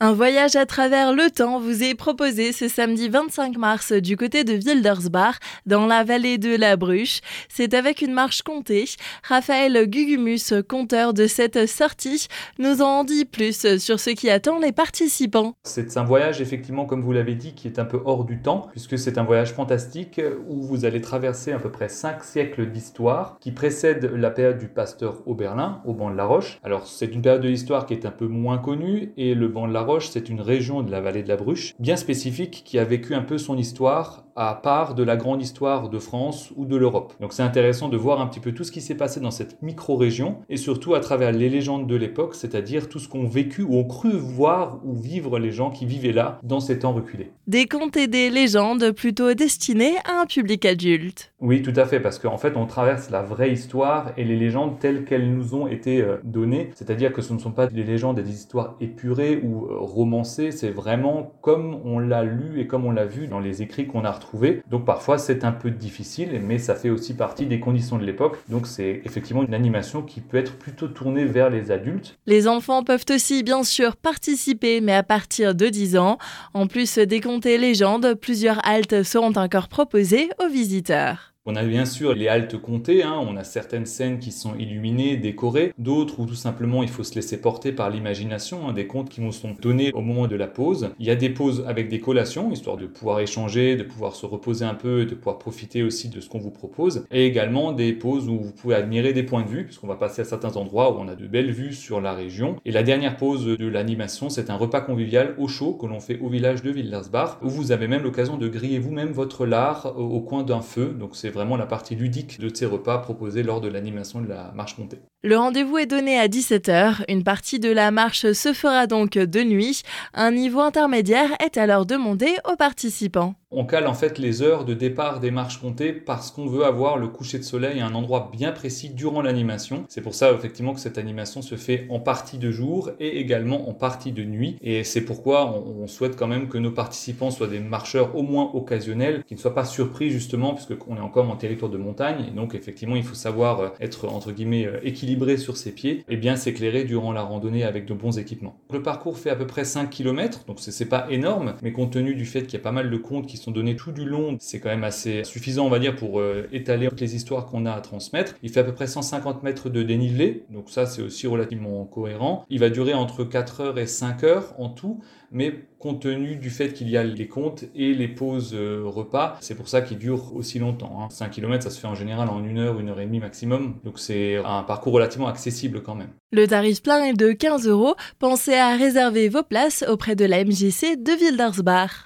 Un voyage à travers le temps vous est proposé ce samedi 25 mars du côté de Wildersbach, dans la vallée de la Bruche. C'est avec une marche comptée. Raphaël Gugumus, conteur de cette sortie, nous en dit plus sur ce qui attend les participants. C'est un voyage, effectivement, comme vous l'avez dit, qui est un peu hors du temps, puisque c'est un voyage fantastique où vous allez traverser à peu près 5 siècles d'histoire qui précède la période du pasteur Oberlin, au banc de la Roche. Alors, c'est une période de l'histoire qui est un peu moins connue et le banc de la c'est une région de la vallée de la Bruche bien spécifique qui a vécu un peu son histoire à part de la grande histoire de France ou de l'Europe. Donc c'est intéressant de voir un petit peu tout ce qui s'est passé dans cette micro-région et surtout à travers les légendes de l'époque, c'est-à-dire tout ce qu'ont vécu ou ont cru voir ou vivre les gens qui vivaient là dans ces temps reculés. Des contes et des légendes plutôt destinés à un public adulte. Oui, tout à fait, parce qu'en fait on traverse la vraie histoire et les légendes telles qu'elles nous ont été euh, données, c'est-à-dire que ce ne sont pas des légendes et des histoires épurées ou romancées, c'est vraiment comme on l'a lu et comme on l'a vu dans les écrits qu'on a retrouvés donc parfois c'est un peu difficile, mais ça fait aussi partie des conditions de l'époque. Donc c'est effectivement une animation qui peut être plutôt tournée vers les adultes. Les enfants peuvent aussi bien sûr participer, mais à partir de 10 ans. En plus des contes et légendes, plusieurs haltes seront encore proposées aux visiteurs. On a bien sûr les haltes comptées, hein. on a certaines scènes qui sont illuminées, décorées, d'autres où tout simplement il faut se laisser porter par l'imagination, hein, des contes qui nous sont donnés au moment de la pause. Il y a des pauses avec des collations, histoire de pouvoir échanger, de pouvoir se reposer un peu de pouvoir profiter aussi de ce qu'on vous propose. Et également des pauses où vous pouvez admirer des points de vue, puisqu'on va passer à certains endroits où on a de belles vues sur la région. Et la dernière pause de l'animation, c'est un repas convivial au chaud que l'on fait au village de Willersbach, où vous avez même l'occasion de griller vous-même votre lard au coin d'un feu. Donc c'est vraiment la partie ludique de ces repas proposés lors de l'animation de la marche montée. Le rendez-vous est donné à 17h. Une partie de la marche se fera donc de nuit. Un niveau intermédiaire est alors demandé aux participants. On cale en fait les heures de départ des marches comptées parce qu'on veut avoir le coucher de soleil à un endroit bien précis durant l'animation. C'est pour ça effectivement que cette animation se fait en partie de jour et également en partie de nuit. Et c'est pourquoi on, souhaite quand même que nos participants soient des marcheurs au moins occasionnels, qui ne soient pas surpris justement puisqu'on est encore en territoire de montagne. Et donc effectivement il faut savoir euh, être entre guillemets euh, équilibré sur ses pieds et bien s'éclairer durant la randonnée avec de bons équipements. Le parcours fait à peu près 5 km, donc c'est pas énorme, mais compte tenu du fait qu'il y a pas mal de comptes qui sont donnés tout du long. C'est quand même assez suffisant, on va dire, pour euh, étaler toutes les histoires qu'on a à transmettre. Il fait à peu près 150 mètres de dénivelé, donc ça c'est aussi relativement cohérent. Il va durer entre 4 heures et 5 heures en tout, mais compte tenu du fait qu'il y a les comptes et les pauses euh, repas, c'est pour ça qu'il dure aussi longtemps. 5 hein. km, ça se fait en général en 1 heure, 1 heure et demie maximum, donc c'est un parcours relativement accessible quand même. Le tarif plein est de 15 euros. Pensez à réserver vos places auprès de la MJC de Wildersbach.